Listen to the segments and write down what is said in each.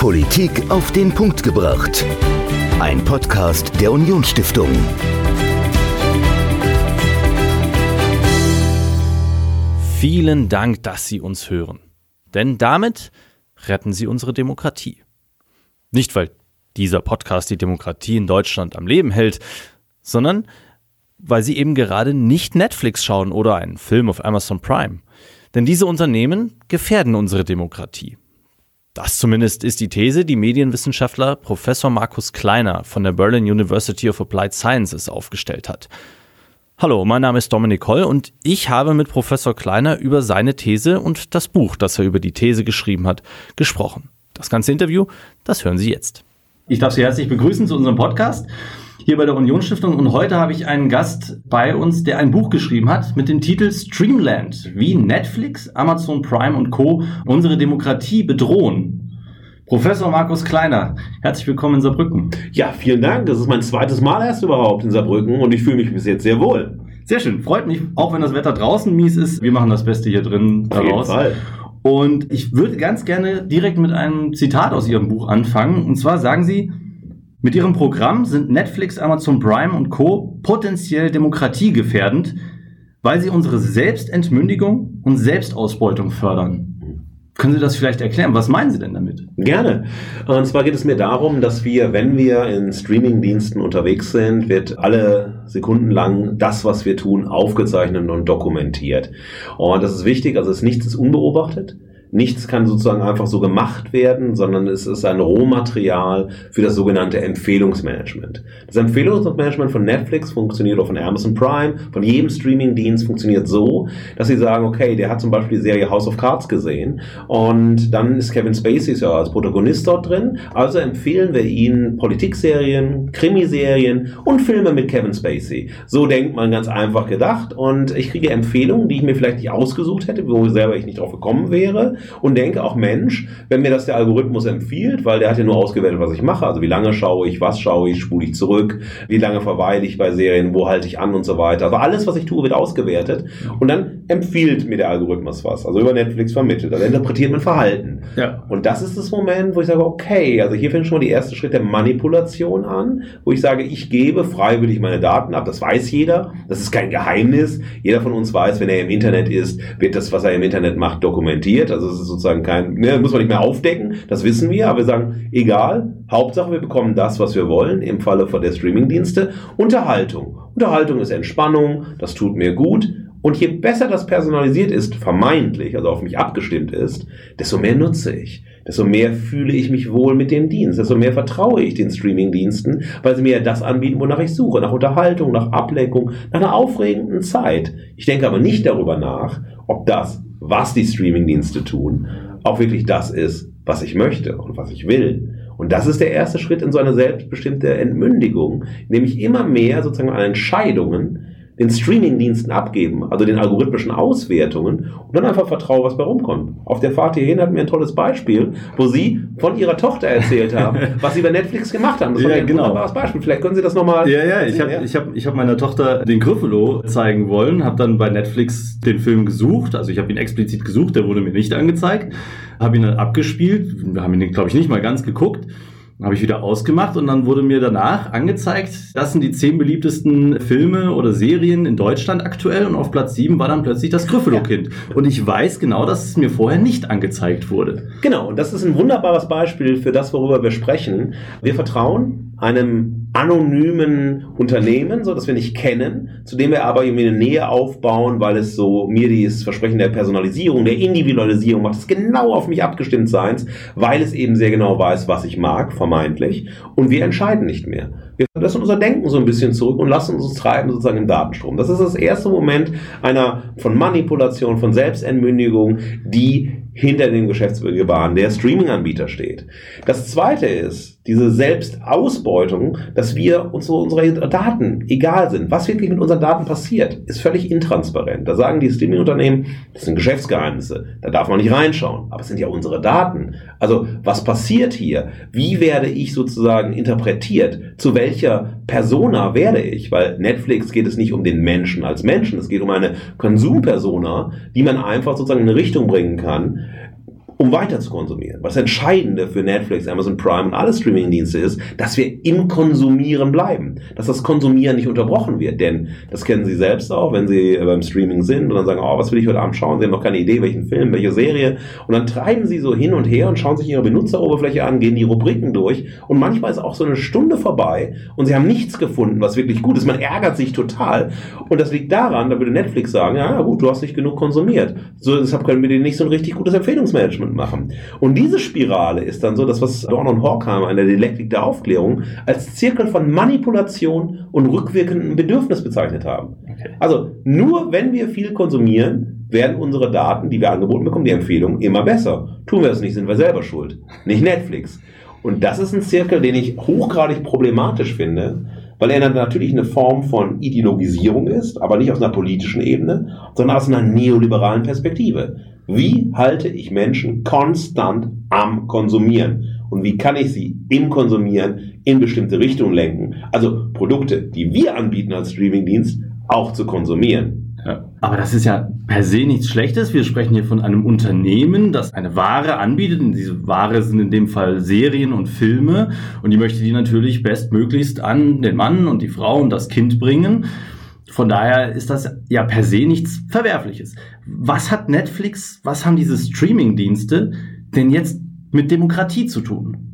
Politik auf den Punkt gebracht. Ein Podcast der Unionsstiftung. Vielen Dank, dass Sie uns hören. Denn damit retten Sie unsere Demokratie. Nicht, weil dieser Podcast die Demokratie in Deutschland am Leben hält, sondern weil Sie eben gerade nicht Netflix schauen oder einen Film auf Amazon Prime. Denn diese Unternehmen gefährden unsere Demokratie. Das zumindest ist die These, die Medienwissenschaftler Professor Markus Kleiner von der Berlin University of Applied Sciences aufgestellt hat. Hallo, mein Name ist Dominik Holl und ich habe mit Professor Kleiner über seine These und das Buch, das er über die These geschrieben hat, gesprochen. Das ganze Interview, das hören Sie jetzt. Ich darf Sie herzlich begrüßen zu unserem Podcast hier bei der Unionsstiftung und heute habe ich einen Gast bei uns, der ein Buch geschrieben hat mit dem Titel Streamland, wie Netflix, Amazon Prime und Co. unsere Demokratie bedrohen. Professor Markus Kleiner, herzlich willkommen in Saarbrücken. Ja, vielen Dank. Das ist mein zweites Mal erst überhaupt in Saarbrücken und ich fühle mich bis jetzt sehr wohl. Sehr schön, freut mich, auch wenn das Wetter draußen mies ist. Wir machen das Beste hier drin Auf jeden Fall. Und ich würde ganz gerne direkt mit einem Zitat aus Ihrem Buch anfangen. Und zwar sagen Sie, mit ihrem Programm sind Netflix, Amazon Prime und Co. potenziell demokratiegefährdend, weil sie unsere Selbstentmündigung und Selbstausbeutung fördern. Können Sie das vielleicht erklären? Was meinen Sie denn damit? Gerne. Und zwar geht es mir darum, dass wir, wenn wir in Streamingdiensten unterwegs sind, wird alle Sekunden lang das, was wir tun, aufgezeichnet und dokumentiert. Und das ist wichtig, also es nichts ist unbeobachtet. Nichts kann sozusagen einfach so gemacht werden, sondern es ist ein Rohmaterial für das sogenannte Empfehlungsmanagement. Das Empfehlungsmanagement von Netflix funktioniert oder von Amazon Prime, von jedem Streamingdienst funktioniert so, dass sie sagen, okay, der hat zum Beispiel die Serie House of Cards gesehen und dann ist Kevin Spacey ja als Protagonist dort drin, also empfehlen wir ihnen Politikserien, Krimiserien und Filme mit Kevin Spacey. So denkt man ganz einfach gedacht und ich kriege Empfehlungen, die ich mir vielleicht nicht ausgesucht hätte, wo selber ich nicht drauf gekommen wäre und denke auch, Mensch, wenn mir das der Algorithmus empfiehlt, weil der hat ja nur ausgewertet, was ich mache, also wie lange schaue ich, was schaue ich, spule ich zurück, wie lange verweile ich bei Serien, wo halte ich an und so weiter. Also alles, was ich tue, wird ausgewertet. Und dann empfiehlt mir der Algorithmus was, also über Netflix vermittelt, also interpretiert mein Verhalten. Ja. Und das ist das Moment, wo ich sage, okay, also hier fängt schon mal der erste Schritt der Manipulation an, wo ich sage, ich gebe freiwillig meine Daten ab, das weiß jeder, das ist kein Geheimnis, jeder von uns weiß, wenn er im Internet ist, wird das, was er im Internet macht, dokumentiert, also das ist sozusagen kein, ne, muss man nicht mehr aufdecken, das wissen wir, aber wir sagen, egal, Hauptsache wir bekommen das, was wir wollen, im Falle von der Streamingdienste, Unterhaltung. Unterhaltung ist Entspannung, das tut mir gut. Und je besser das personalisiert ist, vermeintlich, also auf mich abgestimmt ist, desto mehr nutze ich. Desto mehr fühle ich mich wohl mit dem Dienst, desto mehr vertraue ich den Streamingdiensten, weil sie mir das anbieten, wonach ich suche, nach Unterhaltung, nach Ablenkung, nach einer aufregenden Zeit. Ich denke aber nicht darüber nach, ob das was die Streamingdienste tun, auch wirklich das ist, was ich möchte und was ich will. Und das ist der erste Schritt in so eine selbstbestimmte Entmündigung, nämlich immer mehr sozusagen an Entscheidungen den Streamingdiensten abgeben, also den algorithmischen Auswertungen und dann einfach vertraue, was bei rumkommt. Auf der Fahrt hierhin hatten wir ein tolles Beispiel, wo Sie von Ihrer Tochter erzählt haben, was Sie bei Netflix gemacht haben. Das war ein genau. wunderbares Beispiel. Vielleicht können Sie das nochmal... Ja, ja, ich habe ich hab, ich hab meiner Tochter den Griffelo zeigen wollen, habe dann bei Netflix den Film gesucht, also ich habe ihn explizit gesucht, der wurde mir nicht angezeigt, habe ihn dann abgespielt, wir haben ihn, glaube ich, nicht mal ganz geguckt habe ich wieder ausgemacht und dann wurde mir danach angezeigt, das sind die zehn beliebtesten Filme oder Serien in Deutschland aktuell und auf Platz sieben war dann plötzlich das Gryffalo-Kind. Ja. Und ich weiß genau, dass es mir vorher nicht angezeigt wurde. Genau, und das ist ein wunderbares Beispiel für das, worüber wir sprechen. Wir vertrauen einem anonymen Unternehmen, so dass wir nicht kennen, zu dem wir aber irgendwie eine Nähe aufbauen, weil es so mir dieses Versprechen der Personalisierung, der Individualisierung macht, es genau auf mich abgestimmt seins, weil es eben sehr genau weiß, was ich mag, vermeintlich, und wir entscheiden nicht mehr. Wir lassen unser Denken so ein bisschen zurück und lassen uns treiben sozusagen im Datenstrom. Das ist das erste Moment einer von Manipulation, von Selbstentmündigung, die hinter dem Geschäftsgebaren der Streaming-Anbieter steht. Das zweite ist, diese Selbstausbeutung, dass wir uns so unsere Daten egal sind. Was wirklich mit unseren Daten passiert, ist völlig intransparent. Da sagen die Streaming-Unternehmen, das sind Geschäftsgeheimnisse, da darf man nicht reinschauen. Aber es sind ja unsere Daten. Also was passiert hier? Wie werde ich sozusagen interpretiert? Zu welcher Persona werde ich? Weil Netflix geht es nicht um den Menschen als Menschen, es geht um eine Konsumpersona, die man einfach sozusagen in eine Richtung bringen kann, um weiter zu konsumieren. Was Entscheidende für Netflix, Amazon Prime und alle Streamingdienste ist, dass wir im Konsumieren bleiben, dass das Konsumieren nicht unterbrochen wird, denn das kennen Sie selbst auch, wenn Sie beim Streaming sind und dann sagen, oh, was will ich heute Abend schauen? Sie haben noch keine Idee, welchen Film, welche Serie und dann treiben Sie so hin und her und schauen sich Ihre Benutzeroberfläche an, gehen die Rubriken durch und manchmal ist auch so eine Stunde vorbei und Sie haben nichts gefunden, was wirklich gut ist. Man ärgert sich total und das liegt daran, da würde Netflix sagen, ja gut, du hast nicht genug konsumiert. So, deshalb können wir dir nicht so ein richtig gutes Empfehlungsmanagement machen. Und diese Spirale ist dann so, das was Dorn und Horkheimer in der Dialektik der Aufklärung als Zirkel von Manipulation und rückwirkendem Bedürfnis bezeichnet haben. Okay. Also nur wenn wir viel konsumieren, werden unsere Daten, die wir angeboten bekommen, die Empfehlungen immer besser. Tun wir es nicht, sind wir selber schuld. Nicht Netflix. Und das ist ein Zirkel, den ich hochgradig problematisch finde, weil er natürlich eine Form von Ideologisierung ist, aber nicht aus einer politischen Ebene, sondern aus einer neoliberalen Perspektive. Wie halte ich Menschen konstant am Konsumieren? Und wie kann ich sie im Konsumieren in bestimmte Richtungen lenken? Also Produkte, die wir anbieten als Streamingdienst, auch zu konsumieren. Aber das ist ja per se nichts Schlechtes. Wir sprechen hier von einem Unternehmen, das eine Ware anbietet. Und diese Ware sind in dem Fall Serien und Filme. Und die möchte die natürlich bestmöglichst an den Mann und die Frau und das Kind bringen. Von daher ist das ja per se nichts Verwerfliches. Was hat Netflix, was haben diese Streaming-Dienste denn jetzt mit Demokratie zu tun?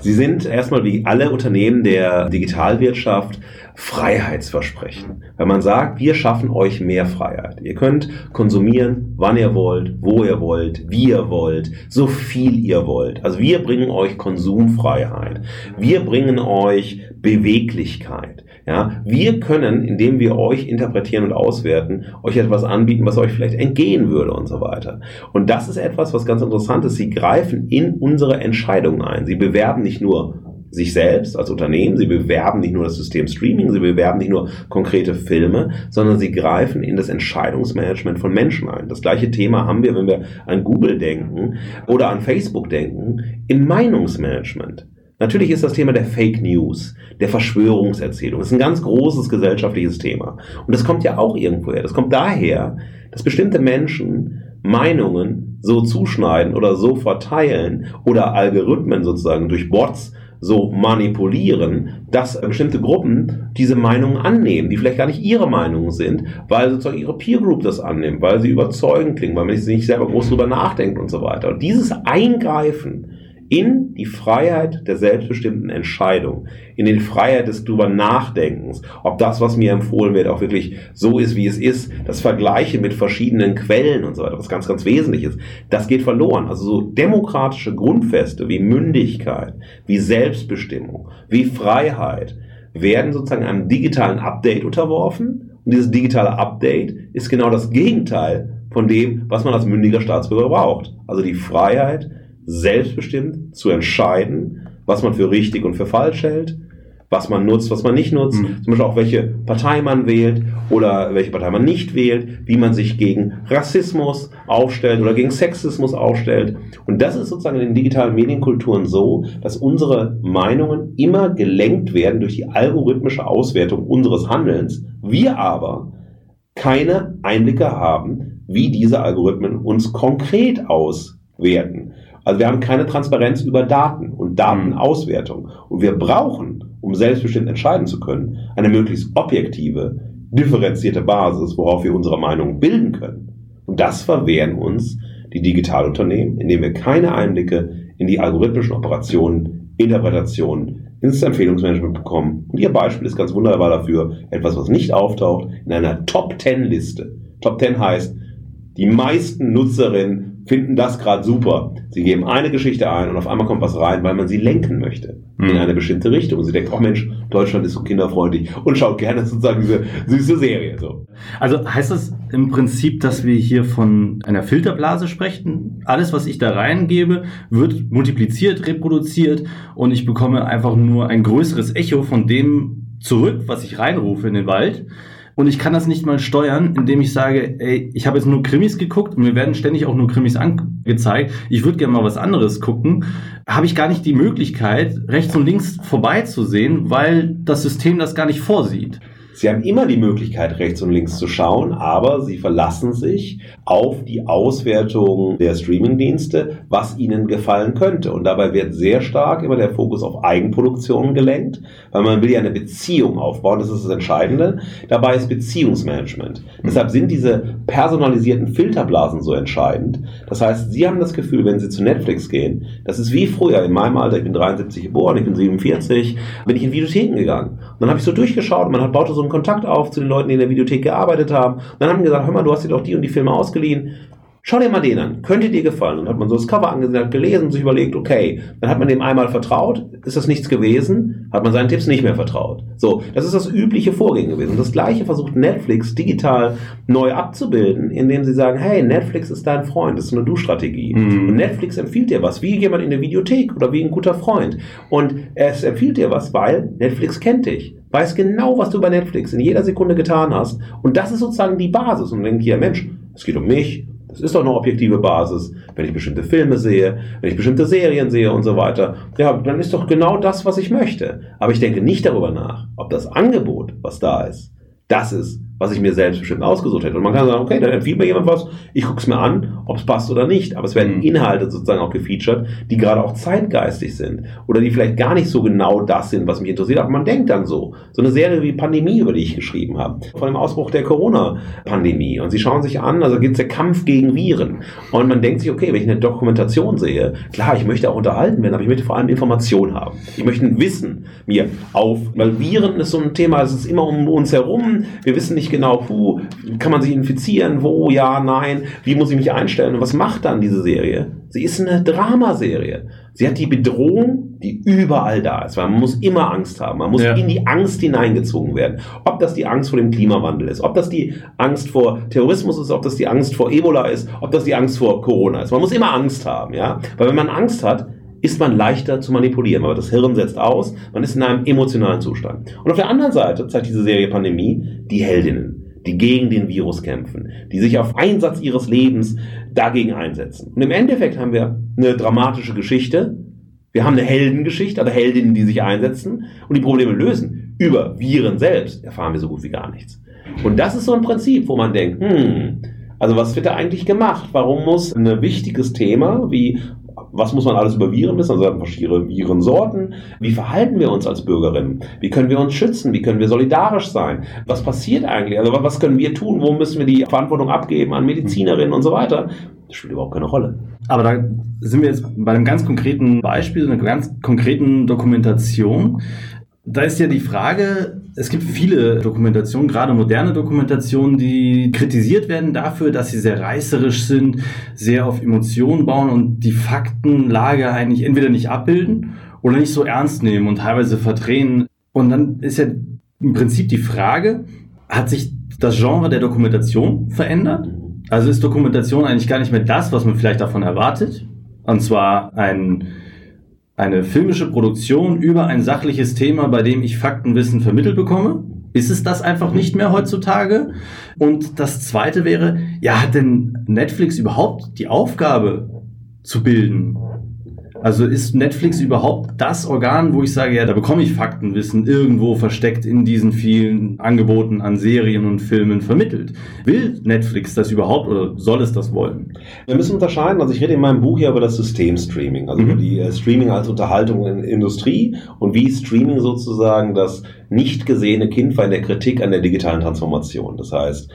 Sie sind erstmal wie alle Unternehmen der Digitalwirtschaft Freiheitsversprechen. Wenn man sagt, wir schaffen euch mehr Freiheit. Ihr könnt konsumieren, wann ihr wollt, wo ihr wollt, wie ihr wollt, so viel ihr wollt. Also wir bringen euch Konsumfreiheit. Wir bringen euch Beweglichkeit. Ja, wir können, indem wir euch interpretieren und auswerten, euch etwas anbieten, was euch vielleicht entgehen würde und so weiter. Und das ist etwas, was ganz interessant ist. Sie greifen in unsere Entscheidungen ein. Sie bewerben nicht nur sich selbst als Unternehmen, sie bewerben nicht nur das System Streaming, sie bewerben nicht nur konkrete Filme, sondern sie greifen in das Entscheidungsmanagement von Menschen ein. Das gleiche Thema haben wir, wenn wir an Google denken oder an Facebook denken, in Meinungsmanagement. Natürlich ist das Thema der Fake News, der Verschwörungserzählung, das ist ein ganz großes gesellschaftliches Thema. Und das kommt ja auch irgendwo her. Das kommt daher, dass bestimmte Menschen Meinungen so zuschneiden oder so verteilen oder Algorithmen sozusagen durch Bots so manipulieren, dass bestimmte Gruppen diese Meinungen annehmen, die vielleicht gar nicht ihre Meinungen sind, weil sozusagen ihre Peer Group das annimmt, weil sie überzeugend klingen, weil man sich nicht selber groß drüber nachdenkt und so weiter. Und dieses Eingreifen in die Freiheit der selbstbestimmten Entscheidung, in die Freiheit des drüber Nachdenkens, ob das, was mir empfohlen wird, auch wirklich so ist, wie es ist, das Vergleiche mit verschiedenen Quellen und so weiter, was ganz, ganz wesentlich ist, das geht verloren. Also so demokratische Grundfeste wie Mündigkeit, wie Selbstbestimmung, wie Freiheit werden sozusagen einem digitalen Update unterworfen und dieses digitale Update ist genau das Gegenteil von dem, was man als mündiger Staatsbürger braucht. Also die Freiheit, selbstbestimmt zu entscheiden, was man für richtig und für falsch hält, was man nutzt, was man nicht nutzt, mhm. zum Beispiel auch welche Partei man wählt oder welche Partei man nicht wählt, wie man sich gegen Rassismus aufstellt oder gegen Sexismus aufstellt. Und das ist sozusagen in den digitalen Medienkulturen so, dass unsere Meinungen immer gelenkt werden durch die algorithmische Auswertung unseres Handelns. Wir aber keine Einblicke haben, wie diese Algorithmen uns konkret auswerten. Also wir haben keine Transparenz über Daten und Datenauswertung. Und wir brauchen, um selbstbestimmt entscheiden zu können, eine möglichst objektive, differenzierte Basis, worauf wir unsere Meinung bilden können. Und das verwehren uns die Digitalunternehmen, indem wir keine Einblicke in die algorithmischen Operationen, Interpretationen, ins Empfehlungsmanagement bekommen. Und Ihr Beispiel ist ganz wunderbar dafür, etwas, was nicht auftaucht, in einer Top-10-Liste. Top 10 heißt, die meisten Nutzerinnen finden das gerade super. Sie geben eine Geschichte ein und auf einmal kommt was rein, weil man sie lenken möchte mhm. in eine bestimmte Richtung. Sie denkt, oh Mensch, Deutschland ist so kinderfreundlich und schaut gerne sozusagen diese süße Serie. So. Also heißt das im Prinzip, dass wir hier von einer Filterblase sprechen? Alles, was ich da reingebe, wird multipliziert, reproduziert und ich bekomme einfach nur ein größeres Echo von dem zurück, was ich reinrufe in den Wald. Und ich kann das nicht mal steuern, indem ich sage, ey, ich habe jetzt nur Krimis geguckt und mir werden ständig auch nur Krimis angezeigt. Ich würde gerne mal was anderes gucken. Habe ich gar nicht die Möglichkeit, rechts und links vorbeizusehen, weil das System das gar nicht vorsieht. Sie haben immer die Möglichkeit, rechts und links zu schauen, aber Sie verlassen sich auf die Auswertung der Streamingdienste, was Ihnen gefallen könnte. Und dabei wird sehr stark immer der Fokus auf Eigenproduktionen gelenkt, weil man will ja eine Beziehung aufbauen, das ist das Entscheidende. Dabei ist Beziehungsmanagement. Mhm. Deshalb sind diese personalisierten Filterblasen so entscheidend. Das heißt, Sie haben das Gefühl, wenn Sie zu Netflix gehen, das ist wie früher in meinem Alter, ich bin 73 geboren, ich bin 47, bin ich in Videotheken gegangen. Dann habe ich so durchgeschaut und man hat baute so einen Kontakt auf zu den Leuten, die in der Videothek gearbeitet haben. Und dann haben die gesagt, hör mal, du hast dir doch die und die Filme ausgeliehen. Schau dir mal den an. Könnte dir gefallen. Und hat man so das Cover angesehen, hat gelesen und sich überlegt, okay, dann hat man dem einmal vertraut. Ist das nichts gewesen? Hat man seinen Tipps nicht mehr vertraut. So, das ist das übliche Vorgehen gewesen. Das Gleiche versucht Netflix digital neu abzubilden, indem sie sagen, hey, Netflix ist dein Freund. Das ist eine Du-Strategie. Mhm. Und Netflix empfiehlt dir was, wie jemand in der Videothek oder wie ein guter Freund. Und es empfiehlt dir was, weil Netflix kennt dich weiß genau, was du bei Netflix in jeder Sekunde getan hast. Und das ist sozusagen die Basis. Und dann denkt ihr, Mensch, es geht um mich, das ist doch eine objektive Basis, wenn ich bestimmte Filme sehe, wenn ich bestimmte Serien sehe und so weiter. Ja, dann ist doch genau das, was ich möchte. Aber ich denke nicht darüber nach, ob das Angebot, was da ist, das ist, was ich mir selbst bestimmt ausgesucht hätte. Und man kann sagen, okay, dann empfiehlt mir jemand was, ich gucke es mir an, ob es passt oder nicht. Aber es werden mhm. Inhalte sozusagen auch gefeatured, die gerade auch zeitgeistig sind oder die vielleicht gar nicht so genau das sind, was mich interessiert. Aber man denkt dann so. So eine Serie wie Pandemie, über die ich geschrieben habe, von dem Ausbruch der Corona-Pandemie. Und sie schauen sich an, also gibt es der Kampf gegen Viren. Und man denkt sich, okay, wenn ich eine Dokumentation sehe, klar, ich möchte auch unterhalten werden, aber ich möchte vor allem Information haben. Ich möchte ein Wissen mir auf, weil Viren ist so ein Thema, es ist immer um uns herum. Wir wissen nicht genau, puh, kann man sich infizieren, wo, ja, nein, wie muss ich mich einstellen und was macht dann diese Serie? Sie ist eine Dramaserie. Sie hat die Bedrohung, die überall da ist, weil man muss immer Angst haben. Man muss ja. in die Angst hineingezogen werden. Ob das die Angst vor dem Klimawandel ist, ob das die Angst vor Terrorismus ist, ob das die Angst vor Ebola ist, ob das die Angst vor Corona ist. Man muss immer Angst haben, ja. Weil wenn man Angst hat, ist man leichter zu manipulieren, aber das Hirn setzt aus, man ist in einem emotionalen Zustand. Und auf der anderen Seite zeigt diese Serie Pandemie die Heldinnen, die gegen den Virus kämpfen, die sich auf Einsatz ihres Lebens dagegen einsetzen. Und im Endeffekt haben wir eine dramatische Geschichte, wir haben eine Heldengeschichte, also Heldinnen, die sich einsetzen und die Probleme lösen. Über Viren selbst erfahren wir so gut wie gar nichts. Und das ist so ein Prinzip, wo man denkt, hm, also was wird da eigentlich gemacht? Warum muss ein wichtiges Thema wie was muss man alles über Viren wissen? Also verschiedene Virensorten. Wie verhalten wir uns als Bürgerinnen? Wie können wir uns schützen? Wie können wir solidarisch sein? Was passiert eigentlich? Also was können wir tun? Wo müssen wir die Verantwortung abgeben an Medizinerinnen und so weiter? Das spielt überhaupt keine Rolle. Aber da sind wir jetzt bei einem ganz konkreten Beispiel, einer ganz konkreten Dokumentation. Da ist ja die Frage, es gibt viele Dokumentationen, gerade moderne Dokumentationen, die kritisiert werden dafür, dass sie sehr reißerisch sind, sehr auf Emotionen bauen und die Faktenlage eigentlich entweder nicht abbilden oder nicht so ernst nehmen und teilweise verdrehen. Und dann ist ja im Prinzip die Frage, hat sich das Genre der Dokumentation verändert? Also ist Dokumentation eigentlich gar nicht mehr das, was man vielleicht davon erwartet? Und zwar ein eine filmische Produktion über ein sachliches Thema, bei dem ich Faktenwissen vermittelt bekomme? Ist es das einfach nicht mehr heutzutage? Und das zweite wäre, ja, hat denn Netflix überhaupt die Aufgabe zu bilden? Also ist Netflix überhaupt das Organ, wo ich sage, ja, da bekomme ich Faktenwissen irgendwo versteckt in diesen vielen Angeboten an Serien und Filmen vermittelt? Will Netflix das überhaupt oder soll es das wollen? Wir müssen unterscheiden, also ich rede in meinem Buch hier über das System Streaming, also mhm. über die äh, Streaming als Unterhaltung in Industrie und wie Streaming sozusagen das nicht gesehene Kind war in der Kritik an der digitalen Transformation. Das heißt,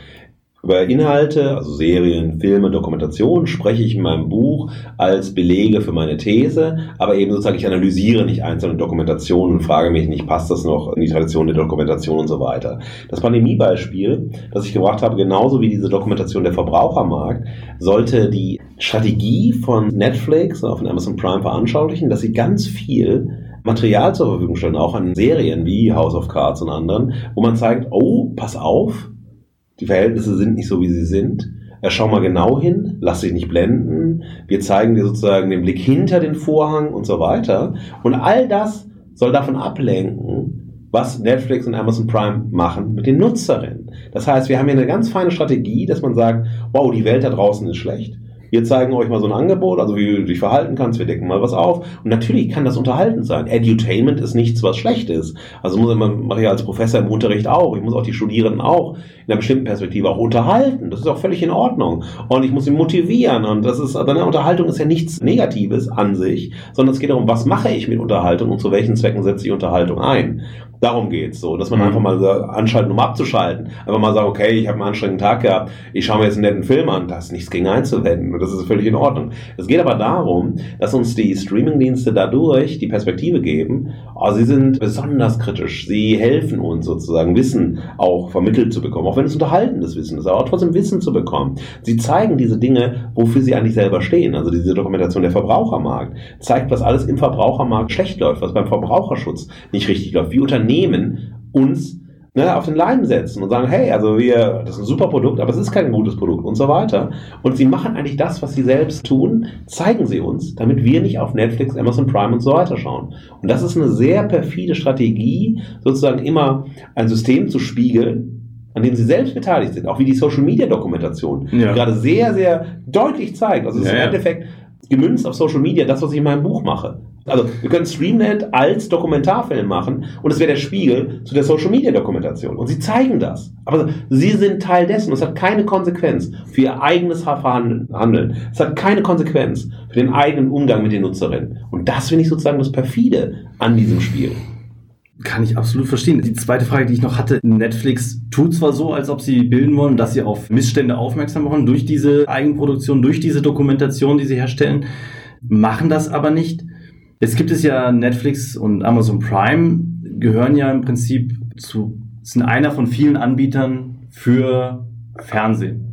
über Inhalte, also Serien, Filme, Dokumentationen, spreche ich in meinem Buch als Belege für meine These, aber eben sozusagen ich analysiere nicht einzelne Dokumentationen und frage mich nicht, passt das noch in die Tradition der Dokumentation und so weiter. Das Pandemiebeispiel, das ich gebracht habe, genauso wie diese Dokumentation der Verbrauchermarkt, sollte die Strategie von Netflix oder von Amazon Prime veranschaulichen, dass sie ganz viel Material zur Verfügung stellen, auch an Serien wie House of Cards und anderen, wo man zeigt, oh, pass auf, die Verhältnisse sind nicht so, wie sie sind. Schau mal genau hin, lass dich nicht blenden. Wir zeigen dir sozusagen den Blick hinter den Vorhang und so weiter. Und all das soll davon ablenken, was Netflix und Amazon Prime machen mit den Nutzerinnen. Das heißt, wir haben hier eine ganz feine Strategie, dass man sagt, wow, die Welt da draußen ist schlecht. Wir zeigen euch mal so ein Angebot, also wie du dich verhalten kannst, wir decken mal was auf. Und natürlich kann das unterhaltend sein. Edutainment ist nichts, was schlecht ist. Also muss man, mache ich als Professor im Unterricht auch. Ich muss auch die Studierenden auch in einer bestimmten Perspektive auch unterhalten. Das ist auch völlig in Ordnung. Und ich muss sie motivieren. Und das ist, eine Unterhaltung ist ja nichts Negatives an sich, sondern es geht darum, was mache ich mit Unterhaltung und zu welchen Zwecken setze ich Unterhaltung ein. Darum geht's so, dass man mhm. einfach mal anschalten, um abzuschalten. Einfach mal sagen, okay, ich habe einen anstrengenden Tag gehabt, ich schaue mir jetzt einen netten Film an, da ist nichts gegen einzuwenden und das ist völlig in Ordnung. Es geht aber darum, dass uns die Streamingdienste dadurch die Perspektive geben, oh, sie sind besonders kritisch, sie helfen uns sozusagen Wissen auch vermittelt zu bekommen, auch wenn es unterhaltendes Wissen ist, aber trotzdem Wissen zu bekommen. Sie zeigen diese Dinge, wofür sie eigentlich selber stehen, also diese Dokumentation der Verbrauchermarkt, zeigt, was alles im Verbrauchermarkt schlecht läuft, was beim Verbraucherschutz nicht richtig läuft, wie Unternehmen Unternehmen uns ne, auf den Leim setzen und sagen, hey, also wir, das ist ein super Produkt, aber es ist kein gutes Produkt und so weiter. Und sie machen eigentlich das, was sie selbst tun, zeigen sie uns, damit wir nicht auf Netflix, Amazon Prime und so weiter schauen. Und das ist eine sehr perfide Strategie, sozusagen immer ein System zu spiegeln, an dem sie selbst beteiligt sind, auch wie die Social Media Dokumentation, ja. die gerade sehr, sehr deutlich zeigt. Also es ja, ist im Endeffekt gemünzt auf Social Media das, was ich in meinem Buch mache. Also wir können Streamnet als Dokumentarfilm machen und es wäre der Spiegel zu der Social Media Dokumentation. Und sie zeigen das. Aber sie sind Teil dessen. Es hat keine Konsequenz für ihr eigenes Handeln. Es hat keine Konsequenz für den eigenen Umgang mit den Nutzerinnen. Und das finde ich sozusagen das Perfide an diesem Spiel. Kann ich absolut verstehen. Die zweite Frage, die ich noch hatte, Netflix tut zwar so, als ob sie bilden wollen, dass sie auf Missstände aufmerksam machen durch diese Eigenproduktion, durch diese Dokumentation, die sie herstellen, machen das aber nicht. Jetzt gibt es ja Netflix und Amazon Prime, gehören ja im Prinzip zu, sind einer von vielen Anbietern für Fernsehen.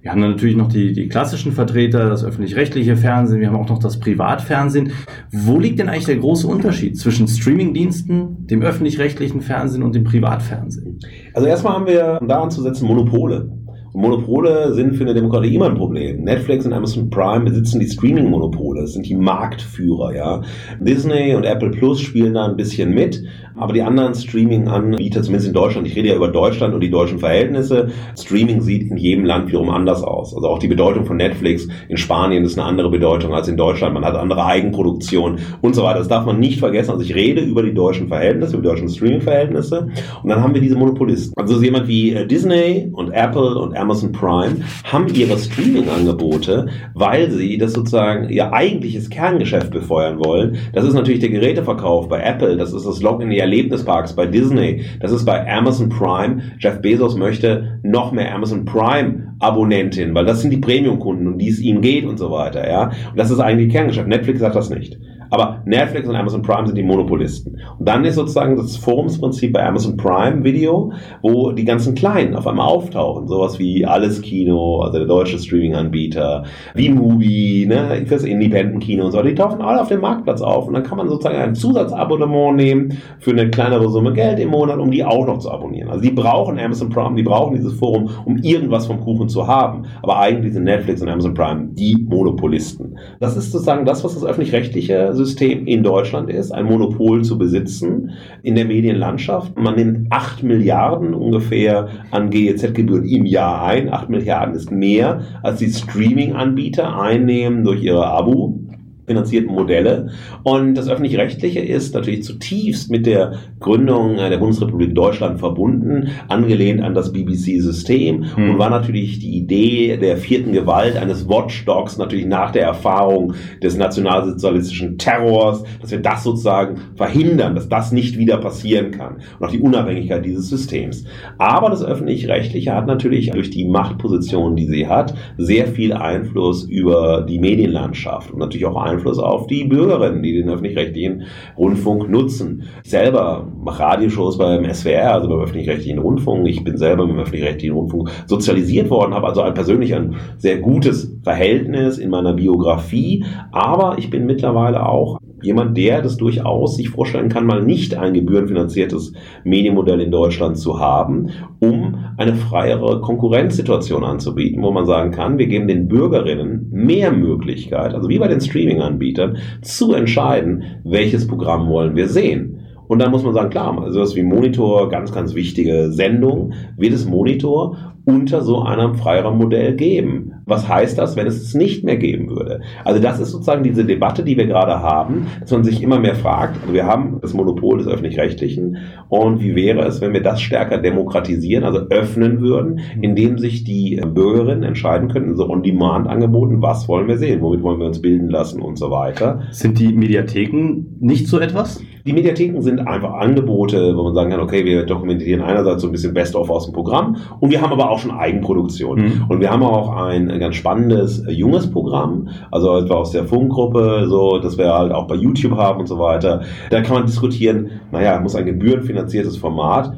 Wir haben dann natürlich noch die, die klassischen Vertreter, das öffentlich-rechtliche Fernsehen, wir haben auch noch das Privatfernsehen. Wo liegt denn eigentlich der große Unterschied zwischen Streamingdiensten, dem öffentlich-rechtlichen Fernsehen und dem Privatfernsehen? Also erstmal haben wir daran zu setzen Monopole. Monopole sind für eine Demokratie immer ein Problem. Netflix und Amazon Prime besitzen die Streaming-Monopole, das sind die Marktführer, ja. Disney und Apple Plus spielen da ein bisschen mit, aber die anderen Streaming-Anbieter, zumindest in Deutschland, ich rede ja über Deutschland und die deutschen Verhältnisse, Streaming sieht in jedem Land wiederum anders aus. Also auch die Bedeutung von Netflix in Spanien ist eine andere Bedeutung als in Deutschland. Man hat andere Eigenproduktion und so weiter. Das darf man nicht vergessen. Also ich rede über die deutschen Verhältnisse, über die deutschen Streaming-Verhältnisse und dann haben wir diese Monopolisten. Also jemand wie äh, Disney und Apple und Amazon Prime haben ihre Streaming-Angebote, weil sie das sozusagen ihr eigentliches Kerngeschäft befeuern wollen. Das ist natürlich der Geräteverkauf bei Apple, das ist das Login in die Erlebnisparks bei Disney, das ist bei Amazon Prime. Jeff Bezos möchte noch mehr Amazon Prime Abonnentin, weil das sind die Premium-Kunden, um die es ihm geht und so weiter, ja. Und das ist eigentlich Kerngeschäft. Netflix sagt das nicht. Aber Netflix und Amazon Prime sind die Monopolisten. Und dann ist sozusagen das Forumsprinzip bei Amazon Prime Video, wo die ganzen Kleinen auf einmal auftauchen. Sowas wie Alles Kino, also der deutsche Streaming-Anbieter, wie Movie, ne, fürs Independent-Kino und so. Die tauchen alle auf dem Marktplatz auf. Und dann kann man sozusagen ein Zusatzabonnement nehmen für eine kleinere Summe Geld im Monat, um die auch noch zu abonnieren. Also die brauchen Amazon Prime, die brauchen dieses Forum, um irgendwas vom Kuchen zu haben. Aber eigentlich sind Netflix und Amazon Prime die Monopolisten. Das ist sozusagen das, was das öffentlich-rechtliche System in Deutschland ist, ein Monopol zu besitzen in der Medienlandschaft. Man nimmt 8 Milliarden ungefähr an GEZ-Gebühren im Jahr ein. 8 Milliarden ist mehr, als die Streaming-Anbieter einnehmen durch ihre Abo finanzierten Modelle. Und das öffentlich-rechtliche ist natürlich zutiefst mit der Gründung der Bundesrepublik Deutschland verbunden, angelehnt an das BBC-System hm. und war natürlich die Idee der vierten Gewalt eines Watchdogs natürlich nach der Erfahrung des nationalsozialistischen Terrors, dass wir das sozusagen verhindern, dass das nicht wieder passieren kann und auch die Unabhängigkeit dieses Systems. Aber das öffentlich-rechtliche hat natürlich durch die Machtposition, die sie hat, sehr viel Einfluss über die Medienlandschaft und natürlich auch Einfluss Einfluss auf die Bürgerinnen, die den öffentlich-rechtlichen Rundfunk nutzen. Ich selber mache Radioshows beim SWR, also beim öffentlich-rechtlichen Rundfunk. Ich bin selber im öffentlich-rechtlichen Rundfunk sozialisiert worden, habe also ein, persönlich ein sehr gutes Verhältnis in meiner Biografie, aber ich bin mittlerweile auch jemand, der das durchaus sich vorstellen kann, mal nicht ein gebührenfinanziertes Medienmodell in Deutschland zu haben, um eine freiere Konkurrenzsituation anzubieten, wo man sagen kann, wir geben den Bürgerinnen mehr Möglichkeit, also wie bei den Streaming-Anbietern, zu entscheiden, welches Programm wollen wir sehen. Und dann muss man sagen, klar, sowas wie Monitor, ganz, ganz wichtige Sendung, wird es Monitor unter so einem freieren Modell geben. Was heißt das, wenn es es nicht mehr geben würde? Also das ist sozusagen diese Debatte, die wir gerade haben, dass man sich immer mehr fragt, also wir haben das Monopol des öffentlich-rechtlichen und wie wäre es, wenn wir das stärker demokratisieren, also öffnen würden, indem sich die Bürgerinnen entscheiden könnten, so On-Demand-Angeboten, was wollen wir sehen, womit wollen wir uns bilden lassen und so weiter. Sind die Mediatheken nicht so etwas? Die Mediatheken sind einfach Angebote, wo man sagen kann, okay, wir dokumentieren einerseits so ein bisschen Best-of aus dem Programm und wir haben aber auch schon Eigenproduktion. Mhm. Und wir haben auch ein ganz spannendes äh, junges Programm, also etwa aus der Funkgruppe, so, dass wir halt auch bei YouTube haben und so weiter. Da kann man diskutieren, naja, muss ein gebührenfinanziertes Format,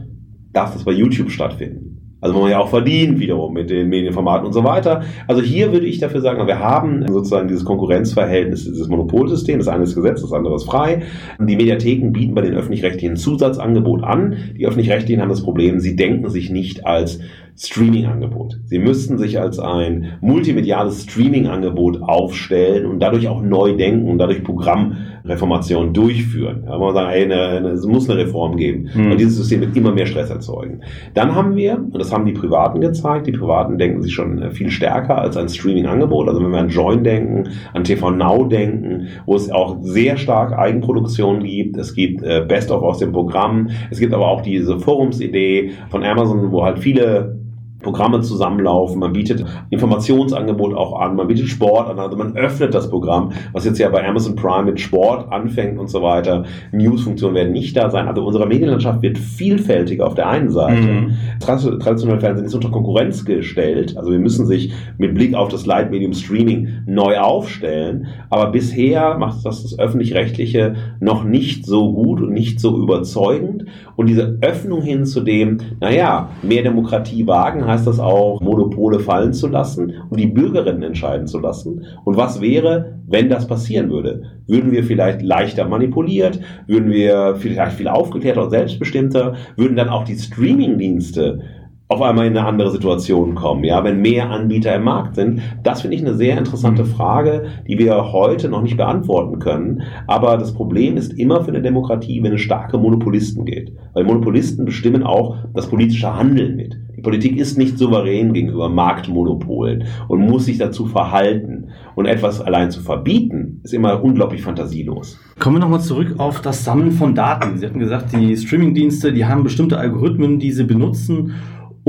darf das bei YouTube stattfinden? Also wo man ja auch verdient wiederum mit den Medienformaten und so weiter. Also hier würde ich dafür sagen, wir haben sozusagen dieses Konkurrenzverhältnis, dieses Monopolsystem. Das eine ist Gesetz, das andere ist frei. Die Mediatheken bieten bei den öffentlich-rechtlichen Zusatzangebot an. Die öffentlich-rechtlichen haben das Problem, sie denken sich nicht als Streaming-Angebot. Sie müssten sich als ein multimediales Streaming-Angebot aufstellen und dadurch auch neu denken und dadurch Programmreformation durchführen. Da man sagen, ey, eine, eine, es muss eine Reform geben. Mhm. Und dieses System wird immer mehr Stress erzeugen. Dann haben wir, und das haben die Privaten gezeigt, die Privaten denken sich schon äh, viel stärker als ein Streaming-Angebot. Also wenn wir an Join denken, an TV Now denken, wo es auch sehr stark Eigenproduktion gibt, es gibt äh, Best-of aus dem Programm, es gibt aber auch diese Forumsidee von Amazon, wo halt viele Programme zusammenlaufen, man bietet Informationsangebot auch an, man bietet Sport an, also man öffnet das Programm, was jetzt ja bei Amazon Prime mit Sport anfängt und so weiter. News-Funktionen werden nicht da sein. Also unsere Medienlandschaft wird vielfältiger auf der einen Seite. Mhm. Traditionelle Fernsehen ist unter Konkurrenz gestellt, also wir müssen sich mit Blick auf das Leitmedium Streaming neu aufstellen, aber bisher macht das das öffentlich-rechtliche noch nicht so gut und nicht so überzeugend und diese Öffnung hin zu dem, naja, mehr Demokratie wagen heißt das auch, Monopole fallen zu lassen und die Bürgerinnen entscheiden zu lassen. Und was wäre, wenn das passieren würde? Würden wir vielleicht leichter manipuliert? Würden wir vielleicht viel aufgeklärter und selbstbestimmter? Würden dann auch die Streaming-Dienste auf einmal in eine andere Situation kommen, ja, wenn mehr Anbieter im Markt sind. Das finde ich eine sehr interessante Frage, die wir heute noch nicht beantworten können. Aber das Problem ist immer für eine Demokratie, wenn es starke Monopolisten geht. Weil Monopolisten bestimmen auch das politische Handeln mit. Die Politik ist nicht souverän gegenüber Marktmonopolen und muss sich dazu verhalten. Und etwas allein zu verbieten, ist immer unglaublich fantasielos. Kommen wir nochmal zurück auf das Sammeln von Daten. Sie hatten gesagt, die Streamingdienste, die haben bestimmte Algorithmen, die sie benutzen,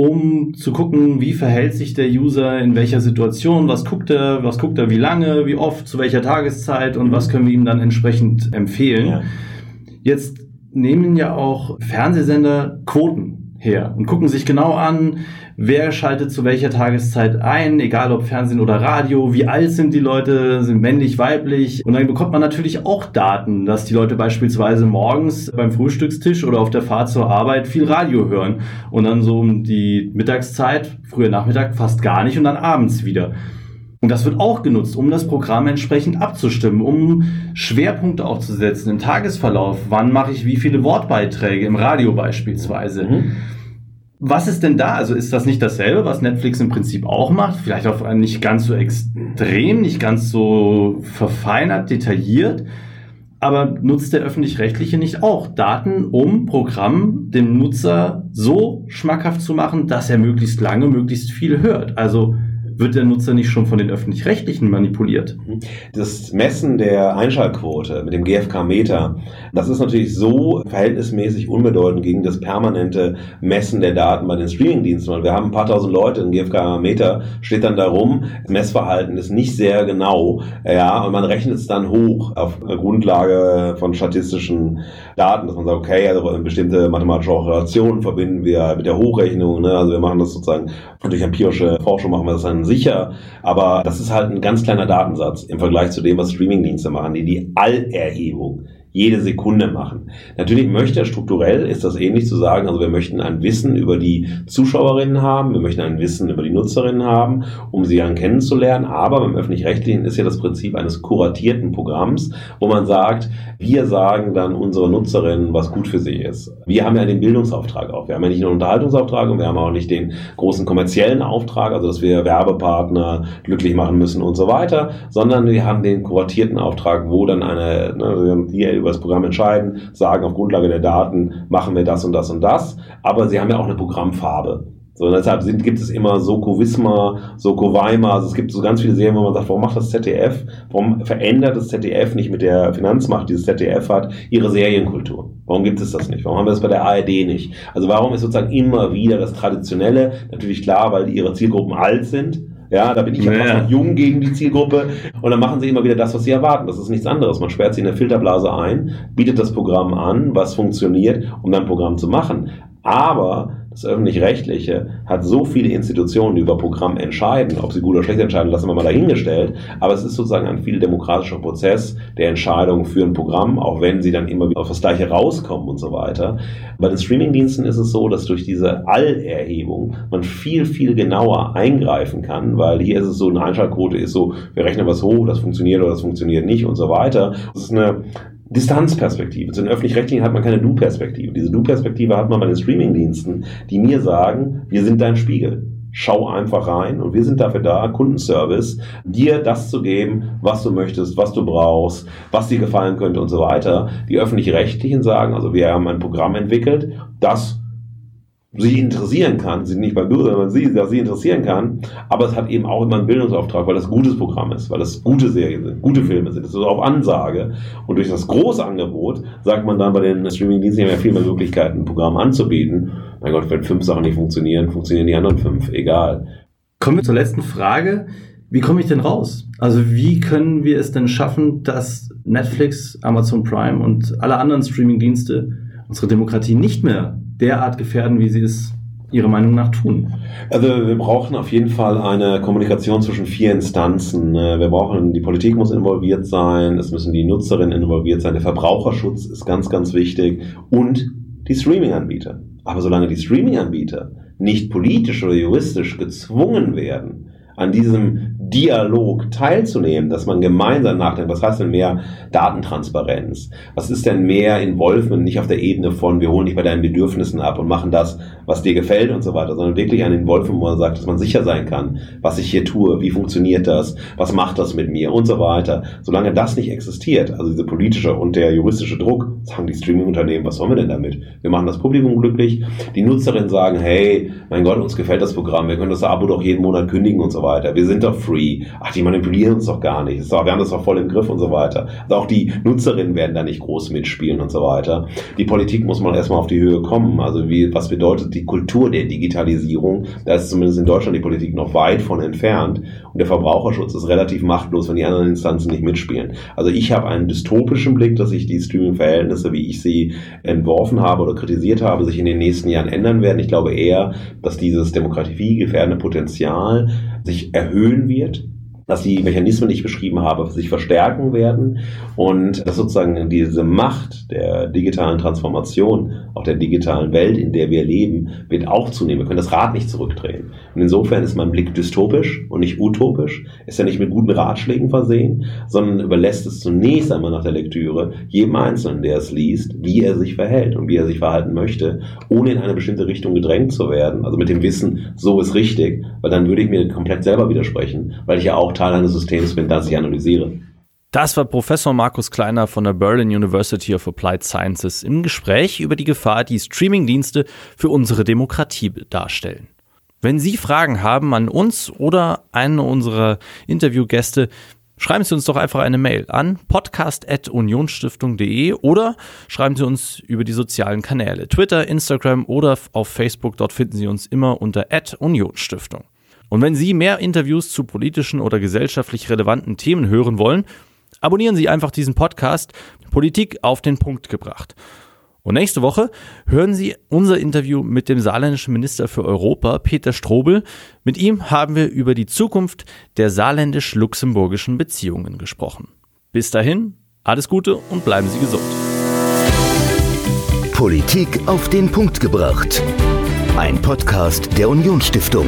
um zu gucken, wie verhält sich der User in welcher Situation, was guckt er, was guckt er, wie lange, wie oft, zu welcher Tageszeit und was können wir ihm dann entsprechend empfehlen. Ja. Jetzt nehmen ja auch Fernsehsender Quoten her und gucken sich genau an, wer schaltet zu welcher Tageszeit ein, egal ob Fernsehen oder Radio, wie alt sind die Leute, sind männlich, weiblich. Und dann bekommt man natürlich auch Daten, dass die Leute beispielsweise morgens beim Frühstückstisch oder auf der Fahrt zur Arbeit viel Radio hören und dann so um die Mittagszeit, früher Nachmittag fast gar nicht und dann abends wieder. Und das wird auch genutzt, um das Programm entsprechend abzustimmen, um Schwerpunkte auch zu setzen im Tagesverlauf. Wann mache ich wie viele Wortbeiträge im Radio beispielsweise? Mhm. Was ist denn da? Also ist das nicht dasselbe, was Netflix im Prinzip auch macht? Vielleicht auch nicht ganz so extrem, nicht ganz so verfeinert, detailliert. Aber nutzt der öffentlich-rechtliche nicht auch Daten, um Programm dem Nutzer so schmackhaft zu machen, dass er möglichst lange, möglichst viel hört? Also wird der Nutzer nicht schon von den öffentlich-rechtlichen manipuliert? Das Messen der Einschaltquote mit dem GfK-Meter, das ist natürlich so verhältnismäßig unbedeutend gegen das permanente Messen der Daten bei den Streamingdiensten, weil wir haben ein paar tausend Leute, ein GfK-Meter steht dann darum, das Messverhalten ist nicht sehr genau, ja, und man rechnet es dann hoch auf Grundlage von statistischen Daten, dass man sagt, okay, also bestimmte mathematische Operationen verbinden wir mit der Hochrechnung, ne? also wir machen das sozusagen durch empirische Forschung machen wir das dann sicher, aber das ist halt ein ganz kleiner Datensatz im Vergleich zu dem, was Streamingdienste machen, die die Allerhebung jede Sekunde machen. Natürlich möchte er strukturell, ist das ähnlich zu sagen, also wir möchten ein Wissen über die Zuschauerinnen haben, wir möchten ein Wissen über die Nutzerinnen haben, um sie dann kennenzulernen, aber beim Öffentlich-Rechtlichen ist ja das Prinzip eines kuratierten Programms, wo man sagt, wir sagen dann unsere Nutzerinnen, was gut für sie ist. Wir haben ja den Bildungsauftrag auch. Wir haben ja nicht nur einen Unterhaltungsauftrag und wir haben auch nicht den großen kommerziellen Auftrag, also dass wir Werbepartner glücklich machen müssen und so weiter, sondern wir haben den kuratierten Auftrag, wo dann eine, ne, die über das Programm entscheiden, sagen, auf Grundlage der Daten machen wir das und das und das. Aber sie haben ja auch eine Programmfarbe. So, deshalb sind, gibt es immer Soko Wismar, Soko Weimar, also es gibt so ganz viele Serien, wo man sagt, warum macht das ZDF, warum verändert das ZDF nicht mit der Finanzmacht, die das ZDF hat, ihre Serienkultur? Warum gibt es das nicht? Warum haben wir das bei der ARD nicht? Also warum ist sozusagen immer wieder das Traditionelle, natürlich klar, weil ihre Zielgruppen alt sind, ja, da bin ich ja fast noch jung gegen die Zielgruppe. Und dann machen sie immer wieder das, was sie erwarten. Das ist nichts anderes. Man sperrt sie in eine Filterblase ein, bietet das Programm an, was funktioniert, um dann Programm zu machen. Aber das öffentlich-rechtliche hat so viele Institutionen, die über Programm entscheiden. Ob sie gut oder schlecht entscheiden, lassen wir mal dahingestellt. Aber es ist sozusagen ein viel demokratischer Prozess der Entscheidung für ein Programm, auch wenn sie dann immer wieder auf das Gleiche rauskommen und so weiter. Bei den Streamingdiensten ist es so, dass durch diese Allerhebung man viel, viel genauer eingreifen kann, weil hier ist es so, eine Einschaltquote ist so, wir rechnen was hoch, das funktioniert oder das funktioniert nicht und so weiter. Das ist eine Distanzperspektive. Zu den öffentlich-rechtlichen hat man keine Du-Perspektive. Diese Du-Perspektive hat man bei den Streaming-Diensten, die mir sagen, wir sind dein Spiegel. Schau einfach rein und wir sind dafür da, Kundenservice, dir das zu geben, was du möchtest, was du brauchst, was dir gefallen könnte und so weiter. Die öffentlich-rechtlichen sagen, also wir haben ein Programm entwickelt, das sie interessieren kann, sie nicht bei Bürger, sondern sie, dass sie interessieren kann, aber es hat eben auch immer einen Bildungsauftrag, weil das gutes Programm ist, weil das gute Serien sind, gute Filme sind, das ist auf Ansage und durch das große Angebot sagt man dann bei den Streaming-Diensten, ja viel mehr Möglichkeiten, ein Programm anzubieten. Mein Gott, wenn fünf Sachen nicht funktionieren, funktionieren die anderen fünf, egal. Kommen wir zur letzten Frage. Wie komme ich denn raus? Also wie können wir es denn schaffen, dass Netflix, Amazon Prime und alle anderen Streaming-Dienste unsere Demokratie nicht mehr derart gefährden, wie sie es Ihrer Meinung nach tun? Also wir brauchen auf jeden Fall eine Kommunikation zwischen vier Instanzen. Äh, wir brauchen, die Politik muss involviert sein, es müssen die Nutzerinnen involviert sein, der Verbraucherschutz ist ganz, ganz wichtig und die Streaming-Anbieter. Aber solange die Streaming-Anbieter nicht politisch oder juristisch gezwungen werden, an diesem Dialog teilzunehmen, dass man gemeinsam nachdenkt, was heißt denn mehr Datentransparenz? Was ist denn mehr Involvement, nicht auf der Ebene von, wir holen dich bei deinen Bedürfnissen ab und machen das, was dir gefällt und so weiter, sondern wirklich ein Involvement, wo man sagt, dass man sicher sein kann, was ich hier tue, wie funktioniert das, was macht das mit mir und so weiter. Solange das nicht existiert, also diese politische und der juristische Druck, sagen die Streaming-Unternehmen, was sollen wir denn damit? Wir machen das Publikum glücklich, die Nutzerinnen sagen, hey, mein Gott, uns gefällt das Programm, wir können das Abo doch jeden Monat kündigen und so weiter. Wir sind doch free. Ach, die manipulieren uns doch gar nicht. Wir haben das doch voll im Griff und so weiter. Also auch die Nutzerinnen werden da nicht groß mitspielen und so weiter. Die Politik muss man erstmal auf die Höhe kommen. Also wie, was bedeutet die Kultur der Digitalisierung? Da ist zumindest in Deutschland die Politik noch weit von entfernt. Und der Verbraucherschutz ist relativ machtlos, wenn die anderen Instanzen nicht mitspielen. Also ich habe einen dystopischen Blick, dass sich die Streaming-Verhältnisse, wie ich sie entworfen habe oder kritisiert habe, sich in den nächsten Jahren ändern werden. Ich glaube eher, dass dieses demokratiegefährdende Potenzial sich erhöhen wird dass die Mechanismen, die ich beschrieben habe, sich verstärken werden und dass sozusagen diese Macht der digitalen Transformation, auch der digitalen Welt, in der wir leben, wird auch zunehmen. Wir können das Rad nicht zurückdrehen. Und insofern ist mein Blick dystopisch und nicht utopisch, ist ja nicht mit guten Ratschlägen versehen, sondern überlässt es zunächst einmal nach der Lektüre jedem Einzelnen, der es liest, wie er sich verhält und wie er sich verhalten möchte, ohne in eine bestimmte Richtung gedrängt zu werden. Also mit dem Wissen, so ist richtig, weil dann würde ich mir komplett selber widersprechen, weil ich ja auch Teil eines Systems bin, das ich analysiere. Das war Professor Markus Kleiner von der Berlin University of Applied Sciences im Gespräch über die Gefahr, die Streamingdienste für unsere Demokratie darstellen. Wenn Sie Fragen haben an uns oder einen unserer Interviewgäste, schreiben Sie uns doch einfach eine Mail an podcast.unionstiftung.de oder schreiben Sie uns über die sozialen Kanäle Twitter, Instagram oder auf Facebook. Dort finden Sie uns immer unter Unionsstiftung. Und wenn Sie mehr Interviews zu politischen oder gesellschaftlich relevanten Themen hören wollen, abonnieren Sie einfach diesen Podcast Politik auf den Punkt gebracht. Und nächste Woche hören Sie unser Interview mit dem saarländischen Minister für Europa, Peter Strobel. Mit ihm haben wir über die Zukunft der saarländisch-luxemburgischen Beziehungen gesprochen. Bis dahin, alles Gute und bleiben Sie gesund. Politik auf den Punkt gebracht. Ein Podcast der Unionsstiftung.